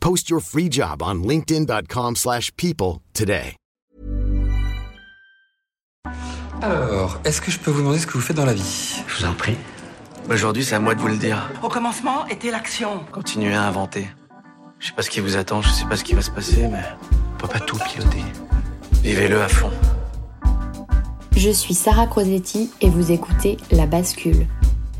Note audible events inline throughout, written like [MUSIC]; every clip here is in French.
Post your free job on linkedin.com/people slash people today. Alors, est-ce que je peux vous demander ce que vous faites dans la vie? Je vous en prie. Aujourd'hui, c'est à moi de vous le dire. Au commencement était l'action. Continuez à inventer. Je sais pas ce qui vous attend, je sais pas ce qui va se passer, mais on peut pas tout piloter. Vivez-le à fond. Je suis Sarah Crosetti et vous écoutez La Bascule.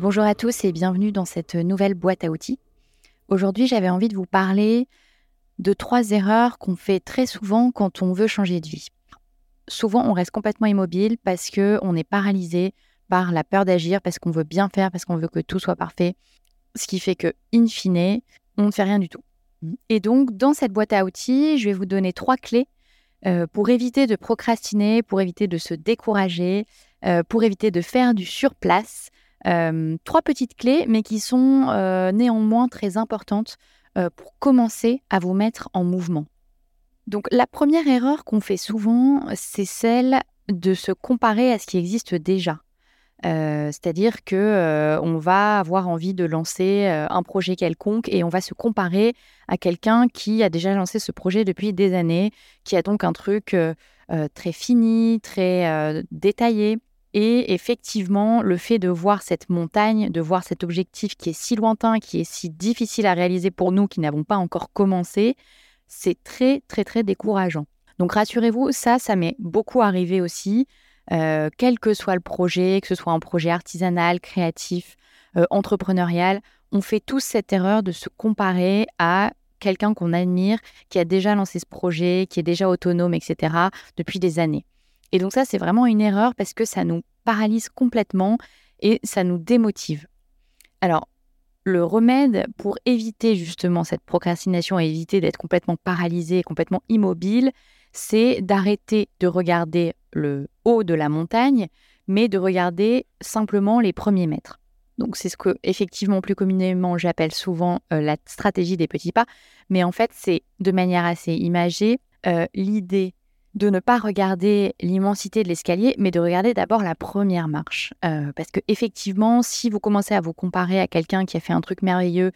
Bonjour à tous et bienvenue dans cette nouvelle boîte à outils. Aujourd'hui, j'avais envie de vous parler de trois erreurs qu'on fait très souvent quand on veut changer de vie. Souvent, on reste complètement immobile parce que on est paralysé par la peur d'agir, parce qu'on veut bien faire, parce qu'on veut que tout soit parfait, ce qui fait que, in fine, on ne fait rien du tout. Et donc, dans cette boîte à outils, je vais vous donner trois clés euh, pour éviter de procrastiner, pour éviter de se décourager, euh, pour éviter de faire du surplace. Euh, trois petites clés, mais qui sont néanmoins très importantes pour commencer à vous mettre en mouvement. Donc la première erreur qu'on fait souvent, c'est celle de se comparer à ce qui existe déjà. C'est-à-dire que on va avoir envie de lancer un projet quelconque et on va se comparer à quelqu'un qui a déjà lancé ce projet depuis des années, qui a donc un truc très fini, très détaillé. Et effectivement, le fait de voir cette montagne, de voir cet objectif qui est si lointain, qui est si difficile à réaliser pour nous qui n'avons pas encore commencé, c'est très très très décourageant. Donc rassurez-vous, ça, ça m'est beaucoup arrivé aussi. Euh, quel que soit le projet, que ce soit un projet artisanal, créatif, euh, entrepreneurial, on fait tous cette erreur de se comparer à quelqu'un qu'on admire, qui a déjà lancé ce projet, qui est déjà autonome, etc., depuis des années. Et donc ça, c'est vraiment une erreur parce que ça nous paralyse complètement et ça nous démotive. Alors, le remède pour éviter justement cette procrastination et éviter d'être complètement paralysé, complètement immobile, c'est d'arrêter de regarder le haut de la montagne, mais de regarder simplement les premiers mètres. Donc c'est ce que effectivement plus communément j'appelle souvent euh, la stratégie des petits pas, mais en fait c'est de manière assez imagée euh, l'idée de ne pas regarder l'immensité de l'escalier, mais de regarder d'abord la première marche. Euh, parce que effectivement, si vous commencez à vous comparer à quelqu'un qui a fait un truc merveilleux,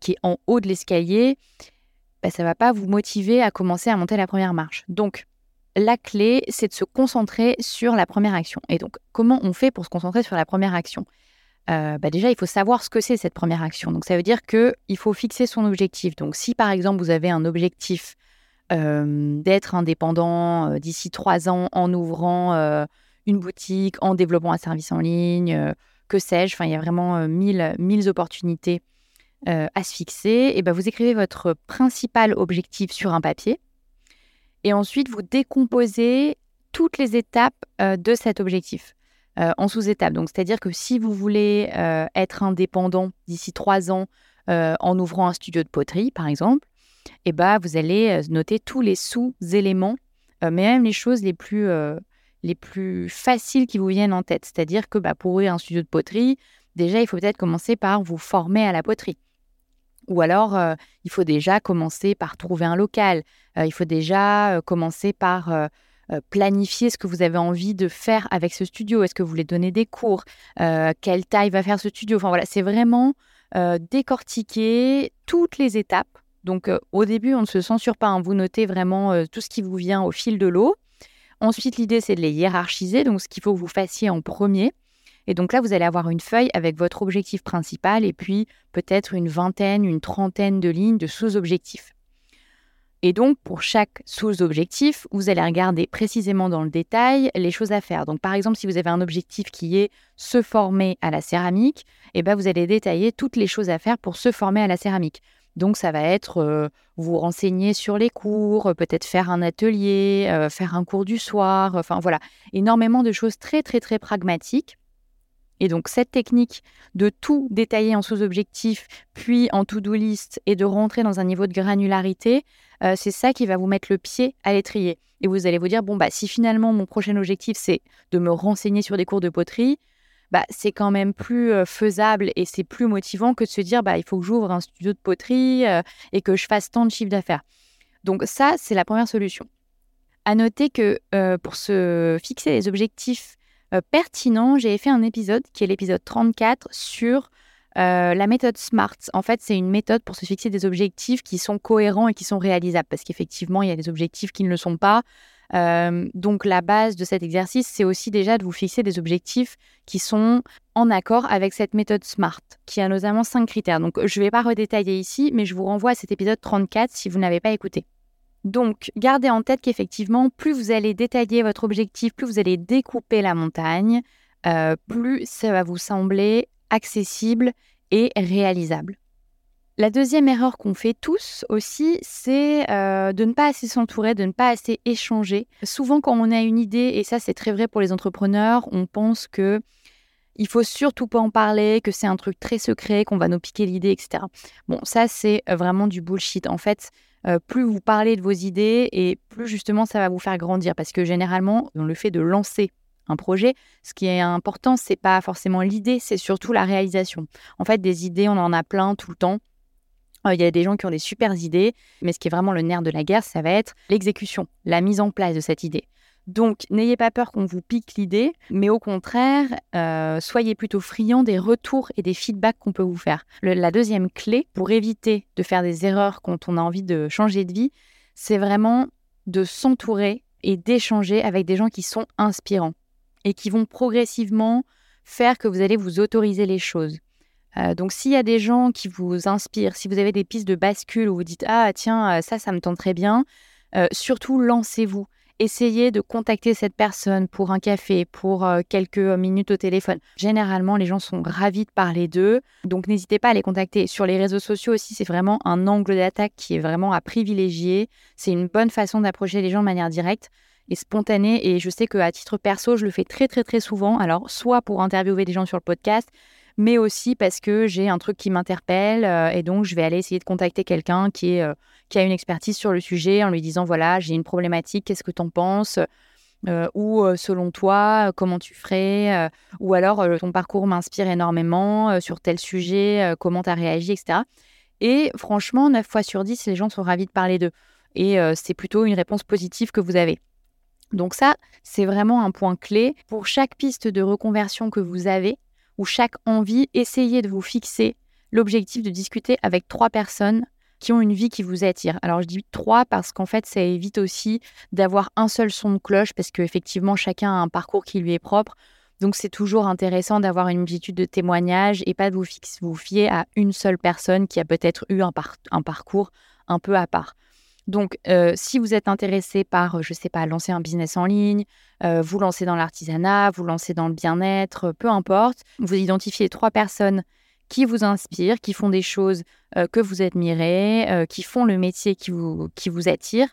qui est en haut de l'escalier, bah, ça ne va pas vous motiver à commencer à monter la première marche. Donc, la clé, c'est de se concentrer sur la première action. Et donc, comment on fait pour se concentrer sur la première action? Euh, bah Déjà, il faut savoir ce que c'est cette première action. Donc, ça veut dire qu'il faut fixer son objectif. Donc, si par exemple, vous avez un objectif euh, d'être indépendant euh, d'ici trois ans en ouvrant une boutique, en développant un service en ligne, que sais-je, enfin, il y a vraiment mille, opportunités euh, à se fixer, et ben vous écrivez votre principal objectif sur un papier. Et ensuite, vous décomposez toutes les étapes euh, de cet objectif euh, en sous-étapes. Donc, c'est-à-dire que si vous voulez être indépendant d'ici trois ans en ouvrant un studio de poterie, par exemple, et ben, vous allez noter tous les sous-éléments mais même les choses les plus, les plus faciles qui vous viennent en tête. C'est-à-dire que bah, pour ouvrir un studio de poterie, déjà, il faut peut-être commencer par vous former à la poterie. Ou alors, il faut déjà commencer par trouver un local. il faut déjà commencer par planifier ce que vous avez envie de faire avec ce studio. Est-ce que vous voulez donner des cours? Quelle taille va faire ce studio? Enfin voilà, c'est vraiment décortiquer toutes les étapes. Donc au début, on ne se censure pas. Hein. Vous notez vraiment tout ce qui vous vient au fil de l'eau. Ensuite, l'idée, c'est de les hiérarchiser. Donc ce qu'il faut que vous fassiez en premier. Et donc là, vous allez avoir une feuille avec votre objectif principal et puis peut-être une vingtaine, une trentaine de lignes de sous-objectifs. Et donc, pour chaque sous-objectif, vous allez regarder précisément dans le détail les choses à faire. Donc, par exemple, si vous avez un objectif qui est se former à la céramique, eh ben, vous allez détailler toutes les choses à faire pour se former à la céramique. Donc, ça va être vous renseigner sur les cours, peut-être faire un atelier, faire un cours du soir, enfin voilà, énormément de choses très, très, très pragmatiques et donc cette technique de tout détailler en sous-objectifs, puis en to-do list et de rentrer dans un niveau de granularité, c'est ça qui va vous mettre le pied à l'étrier. Et vous allez vous dire, bon, bah, si finalement mon prochain objectif, c'est de me renseigner sur des cours de poterie, bah, c'est quand même plus faisable et c'est plus motivant que de se dire, bah, il faut que j'ouvre un studio de poterie et que je fasse tant de chiffre d'affaires. Donc ça, c'est la première solution. À noter que pour se fixer les objectifs euh, pertinent, j'ai fait un épisode qui est l'épisode 34 sur la méthode SMART. En fait, c'est une méthode pour se fixer des objectifs qui sont cohérents et qui sont réalisables, parce qu'effectivement, il y a des objectifs qui ne le sont pas. Euh, donc la base de cet exercice, c'est aussi déjà de vous fixer des objectifs qui sont en accord avec cette méthode SMART, qui a notamment cinq critères. Donc je ne vais pas redétailler ici, mais je vous renvoie à cet épisode 34 si vous n'avez pas écouté. Donc, gardez en tête qu'effectivement, plus vous allez détailler votre objectif, plus vous allez découper la montagne, euh, plus ça va vous sembler accessible et réalisable. La deuxième erreur qu'on fait tous aussi, c'est euh, de ne pas assez s'entourer, de ne pas assez échanger. Souvent, quand on a une idée, et ça c'est très vrai pour les entrepreneurs, on pense que il faut surtout pas en parler, que c'est un truc très secret, qu'on va nous piquer l'idée, etc. Bon, ça c'est vraiment du bullshit. En fait, euh, plus vous parlez de vos idées et plus justement ça va vous faire grandir. Parce que généralement, dans le fait de lancer un projet, ce qui est important, c'est pas forcément l'idée, c'est surtout la réalisation. En fait, des idées, on en a plein tout le temps. Euh, il y a des gens qui ont des super idées, mais ce qui est vraiment le nerf de la guerre, ça va être l'exécution, la mise en place de cette idée. Donc, n'ayez pas peur qu'on vous pique l'idée, mais au contraire, euh, soyez plutôt friand des retours et des feedbacks qu'on peut vous faire. la deuxième clé pour éviter de faire des erreurs quand on a envie de changer de vie, c'est vraiment de s'entourer et d'échanger avec des gens qui sont inspirants et qui vont progressivement faire que vous allez vous autoriser les choses. Euh, donc s'il y a des gens qui vous inspirent, si vous avez des pistes de bascule où vous dites ah tiens ça ça me tente très bien, euh, surtout lancez-vous essayez de contacter cette personne pour un café, pour euh, quelques minutes au téléphone. Généralement, les gens sont ravis de parler d'eux, donc n'hésitez pas à les contacter. Sur les réseaux sociaux aussi, c'est vraiment un angle d'attaque qui est vraiment à privilégier. C'est une bonne façon d'approcher les gens de manière directe et spontanée. Et je sais qu'à titre perso, je le fais très très très souvent. Alors, soit pour interviewer des gens sur le podcast, mais aussi parce que j'ai un truc qui m'interpelle euh, et donc je vais aller essayer de contacter quelqu'un qui, euh, qui a une expertise sur le sujet en lui disant voilà, j'ai une problématique, qu'est-ce que tu en penses euh, ou selon toi, comment tu ferais, ou alors ton parcours m'inspire énormément sur tel sujet, comment tu as réagi, etc. Et franchement, 9 fois sur 10, les gens sont ravis de parler d'eux. Et c'est plutôt une réponse positive que vous avez. Donc ça, c'est vraiment un point clé. Pour chaque piste de reconversion que vous avez, ou chaque envie, essayez de vous fixer l'objectif de discuter avec trois personnes qui ont une vie qui vous attire. Alors je dis trois parce qu'en fait ça évite aussi d'avoir un seul son de cloche parce qu'effectivement chacun a un parcours qui lui est propre. Donc c'est toujours intéressant d'avoir une multitude de témoignages et pas de vous, vous fier à une seule personne qui a peut-être eu un, parcours un peu à part. Donc, euh, si vous êtes intéressé par, je ne sais pas, lancer un business en ligne, euh, vous lancer dans l'artisanat, vous lancer dans le bien-être, peu importe, vous identifiez trois personnes qui vous inspirent, qui font des choses euh, que vous admirez, qui font le métier qui vous, qui vous attire,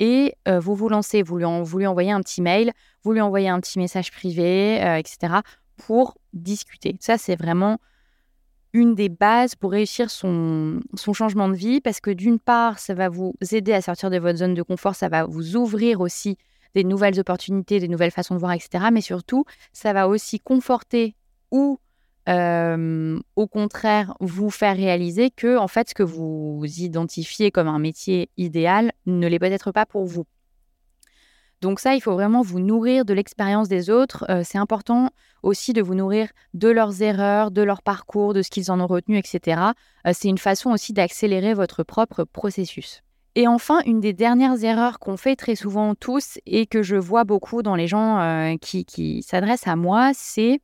et vous vous lancez, vous lui, vous lui, envoyez un petit mail, vous lui envoyez un petit message privé, etc., pour discuter. Ça, c'est vraiment une des bases pour réussir son, changement de vie parce que d'une part, ça va vous aider à sortir de votre zone de confort, ça va vous ouvrir aussi des nouvelles opportunités, des nouvelles façons de voir, etc. Mais surtout, ça va aussi conforter ou euh, au contraire vous faire réaliser que en fait ce que vous identifiez comme un métier idéal ne l'est peut-être pas pour vous. Donc ça, il faut vraiment vous nourrir de l'expérience des autres. Euh, c'est important aussi de vous nourrir de leurs erreurs, de leur parcours, de ce qu'ils en ont retenu, etc. Euh, c'est une façon aussi d'accélérer votre propre processus. Et enfin, une des dernières erreurs qu'on fait très souvent tous et que je vois beaucoup dans les gens euh, qui, qui s'adressent à moi, c'est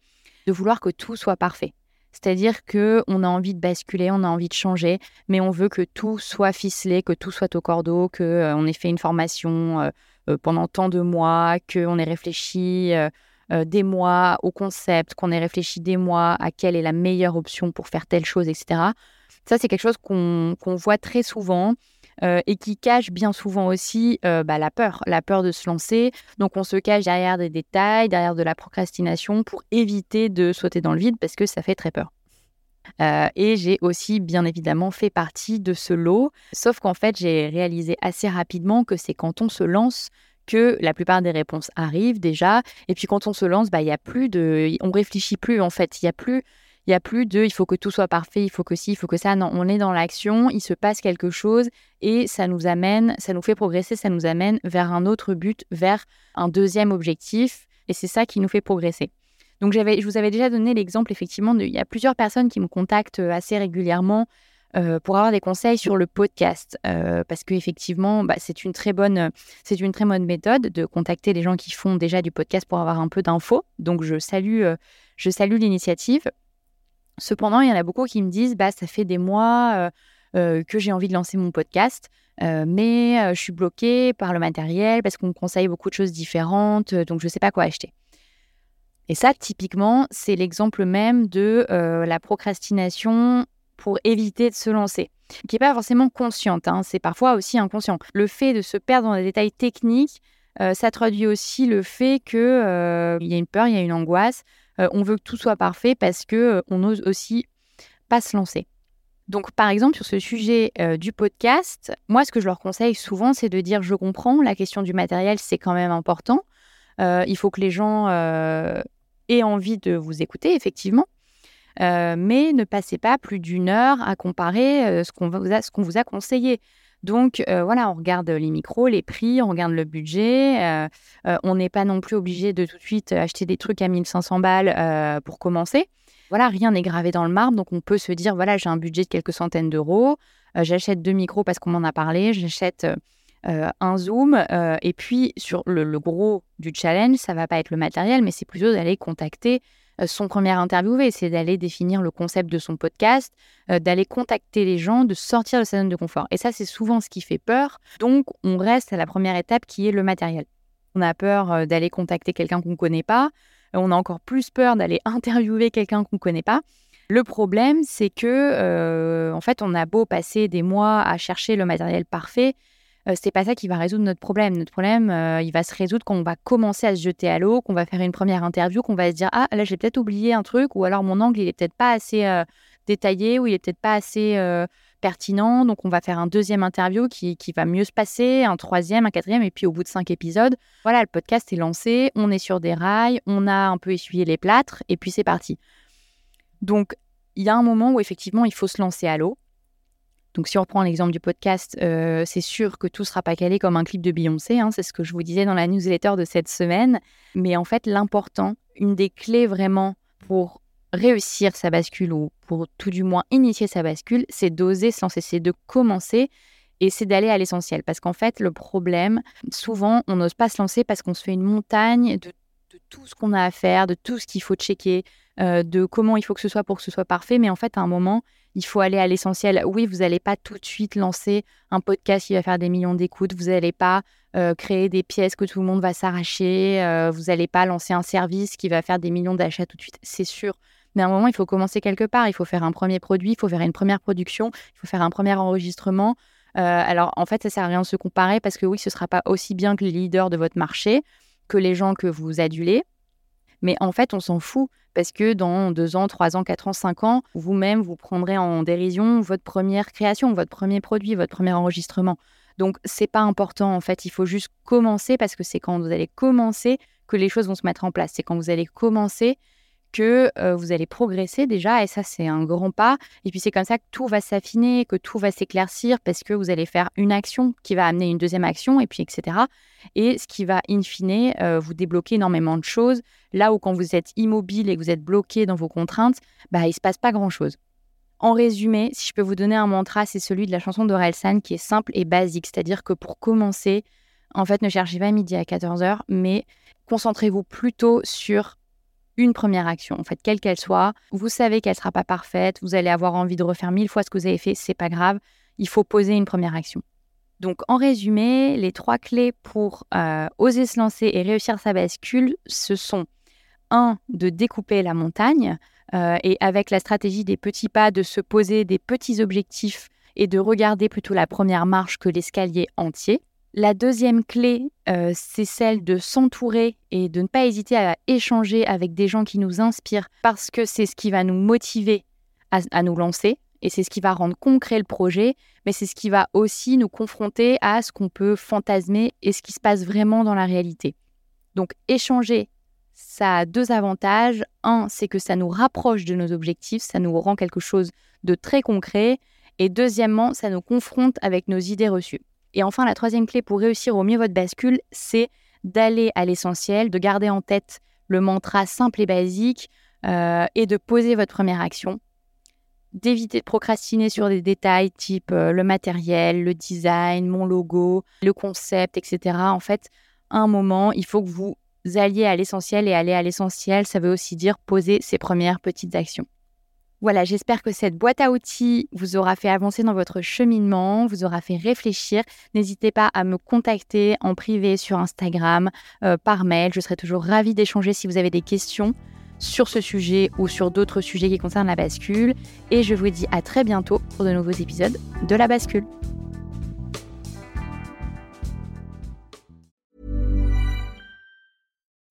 de vouloir que tout soit parfait. C'est-à-dire que on a envie de basculer, on a envie de changer, mais on veut que tout soit ficelé, que tout soit au cordeau, que on ait fait une formation pendant tant de mois, qu'on ait réfléchi euh, euh, des mois au concept, qu'on ait réfléchi des mois à quelle est la meilleure option pour faire telle chose, etc. Ça, c'est quelque chose qu'on voit très souvent. et qui cache bien souvent aussi bah, la peur, la peur de se lancer. Donc on se cache derrière des détails, derrière de la procrastination pour éviter de sauter dans le vide parce que ça fait très peur. Euh, et j'ai aussi bien évidemment fait partie de ce lot, sauf qu'en fait j'ai réalisé assez rapidement que c'est quand on se lance que la plupart des réponses arrivent déjà. Et puis quand on se lance, bah il y a plus de, on réfléchit plus en fait. Il y a plus, il y a plus de, il faut que tout soit parfait, il faut que ci, il faut que ça. Non, on est dans l'action, il se passe quelque chose et ça nous amène, ça nous fait progresser, ça nous amène vers un autre but, vers un deuxième objectif. Et c'est ça qui nous fait progresser. Donc, je vous avais déjà donné l'exemple, effectivement, il y a plusieurs personnes qui me contactent euh, assez régulièrement euh, pour avoir des conseils sur le podcast. Euh, parce qu'effectivement, bah, c'est une, très bonne, c'est une très bonne méthode de contacter les gens qui font déjà du podcast pour avoir un peu d'infos. Donc, je salue, je salue l'initiative. Cependant, il y en a beaucoup qui me disent bah, ça fait des mois que j'ai envie de lancer mon podcast. mais je suis bloquée par le matériel parce qu'on me conseille beaucoup de choses différentes, donc je ne sais pas quoi acheter. Et ça, typiquement, c'est l'exemple même de euh, la procrastination pour éviter de se lancer, qui n'est pas forcément consciente, hein, c'est parfois aussi inconscient. Le fait de se perdre dans des détails techniques, euh, ça traduit aussi le fait qu'il euh, y a une peur, il y a une angoisse, on veut que tout soit parfait parce qu'on on n'ose aussi pas se lancer. Donc, par exemple, sur ce sujet du podcast, moi, ce que je leur conseille souvent, c'est de dire je comprends, la question du matériel, c'est quand même important. il faut que les gens et envie de vous écouter, effectivement. Euh, mais ne passez pas plus d'une heure à comparer euh, ce qu'on vous, a, conseillé. Donc euh, voilà, on regarde les micros, les prix, on regarde le budget. on n'est pas non plus obligé de tout de suite acheter des trucs à 1500 balles pour commencer. Voilà, rien n'est gravé dans le marbre, donc on peut se dire voilà, j'ai un budget de quelques centaines d'euros, j'achète deux micros parce qu'on m'en a parlé, j'achète un zoom. Euh, et puis, sur le, gros du challenge, ça va pas être le matériel, mais c'est plutôt d'aller contacter euh, son premier interviewé, c'est d'aller définir le concept de son podcast, d'aller contacter les gens, de sortir de sa zone de confort. Et ça, c'est souvent ce qui fait peur. Donc, on reste à la première étape qui est le matériel. On a peur d'aller contacter quelqu'un qu'on ne connaît pas. On a encore plus peur d'aller [LAUGHS] interviewer quelqu'un qu'on ne connaît pas. Le problème, c'est que, en fait, on a beau passer des mois à chercher le matériel parfait, euh, c'est pas ça qui va résoudre notre problème. Notre problème, euh, il va se résoudre quand on va commencer à se jeter à l'eau, qu'on va faire une première interview, qu'on va se dire ah là j'ai peut-être oublié un truc ou alors mon angle il est peut-être pas assez euh, détaillé ou il est peut-être pas assez pertinent. Donc on va faire un deuxième interview qui, qui, va mieux se passer, un troisième, un quatrième et puis au bout de cinq épisodes, voilà le podcast est lancé, on est sur des rails, on a un peu essuyé les plâtres et puis c'est parti. Donc il y a un moment où effectivement il faut se lancer à l'eau. Donc, si on reprend l'exemple du podcast, euh, c'est sûr que tout ne sera pas calé comme un clip de Beyoncé. Hein, c'est ce que je vous disais dans la newsletter de cette semaine. Mais en fait, l'important, une des clés vraiment pour réussir sa bascule ou pour tout du moins initier sa bascule, c'est d'oser se lancer, c'est de commencer et c'est d'aller à l'essentiel. Parce qu'en fait, le problème, souvent, on n'ose pas se lancer parce qu'on se fait une montagne de, tout ce qu'on a à faire, de tout ce qu'il faut checker, euh, de comment il faut que ce soit pour que ce soit parfait. Mais en fait, à un moment, il faut aller à l'essentiel. Oui, vous n'allez pas tout de suite lancer un podcast qui va faire des millions d'écoutes. Vous n'allez pas euh, créer des pièces que tout le monde va s'arracher. Euh, vous n'allez pas lancer un service qui va faire des millions d'achats tout de suite. C'est sûr. Mais à un moment, il faut commencer quelque part. Il faut faire un premier produit, il faut faire une première production, il faut faire un premier enregistrement. Alors, en fait, ça sert à rien de se comparer parce que oui, ce ne sera pas aussi bien que les leaders de votre marché, que les gens que vous adulez. Mais en fait, on s'en fout parce que dans deux ans, trois ans, quatre ans, cinq ans, vous-même, vous prendrez en dérision votre première création, votre premier produit, votre premier enregistrement. Donc, c'est pas important. En fait, il faut juste commencer parce que c'est quand vous allez commencer que les choses vont se mettre en place. C'est quand vous allez commencer que vous allez progresser déjà, et ça c'est un grand pas. Et puis c'est comme ça que tout va s'affiner, que tout va s'éclaircir, parce que vous allez faire une action qui va amener une deuxième action, et puis etc. Et ce qui va in fine vous débloquer énormément de choses. Là où quand vous êtes immobile et que vous êtes bloqué dans vos contraintes, bah, il se passe pas grand-chose. En résumé, si je peux vous donner un mantra, c'est celui de la chanson d'Orelsan qui est simple et basique, c'est-à-dire que pour commencer, en fait, ne cherchez pas midi à 14h, mais concentrez-vous plutôt sur une première action, en fait, quelle qu'elle soit. Vous savez qu'elle ne sera pas parfaite, vous allez avoir envie de refaire mille fois ce que vous avez fait, c'est pas grave. Il faut poser une première action. Donc, en résumé, les trois clés pour euh, oser se lancer et réussir sa bascule, ce sont un, de découper la montagne euh, et avec la stratégie des petits pas, de se poser des petits objectifs et de regarder plutôt la première marche que l'escalier entier. La deuxième clé, euh, c'est celle de s'entourer et de ne pas hésiter à échanger avec des gens qui nous inspirent parce que c'est ce qui va nous motiver à, nous lancer et c'est ce qui va rendre concret le projet, mais c'est ce qui va aussi nous confronter à ce qu'on peut fantasmer et ce qui se passe vraiment dans la réalité. Donc échanger, ça a deux avantages. Un, c'est que ça nous rapproche de nos objectifs, ça nous rend quelque chose de très concret. Et deuxièmement, ça nous confronte avec nos idées reçues. Et enfin, la troisième clé pour réussir au mieux votre bascule, c'est d'aller à l'essentiel, de garder en tête le mantra simple et basique euh, et de poser votre première action. D'éviter de procrastiner sur des détails type euh, le matériel, le design, mon logo, le concept, etc. En fait, à un moment, il faut que vous alliez à l'essentiel et aller à l'essentiel, ça veut aussi dire poser ses premières petites actions. Voilà, j'espère que cette boîte à outils vous aura fait avancer dans votre cheminement, vous aura fait réfléchir. N'hésitez pas à me contacter en privé sur Instagram, euh, par mail. Je serai toujours ravie d'échanger si vous avez des questions sur ce sujet ou sur d'autres sujets qui concernent la bascule. Et je vous dis à très bientôt pour de nouveaux épisodes de la bascule.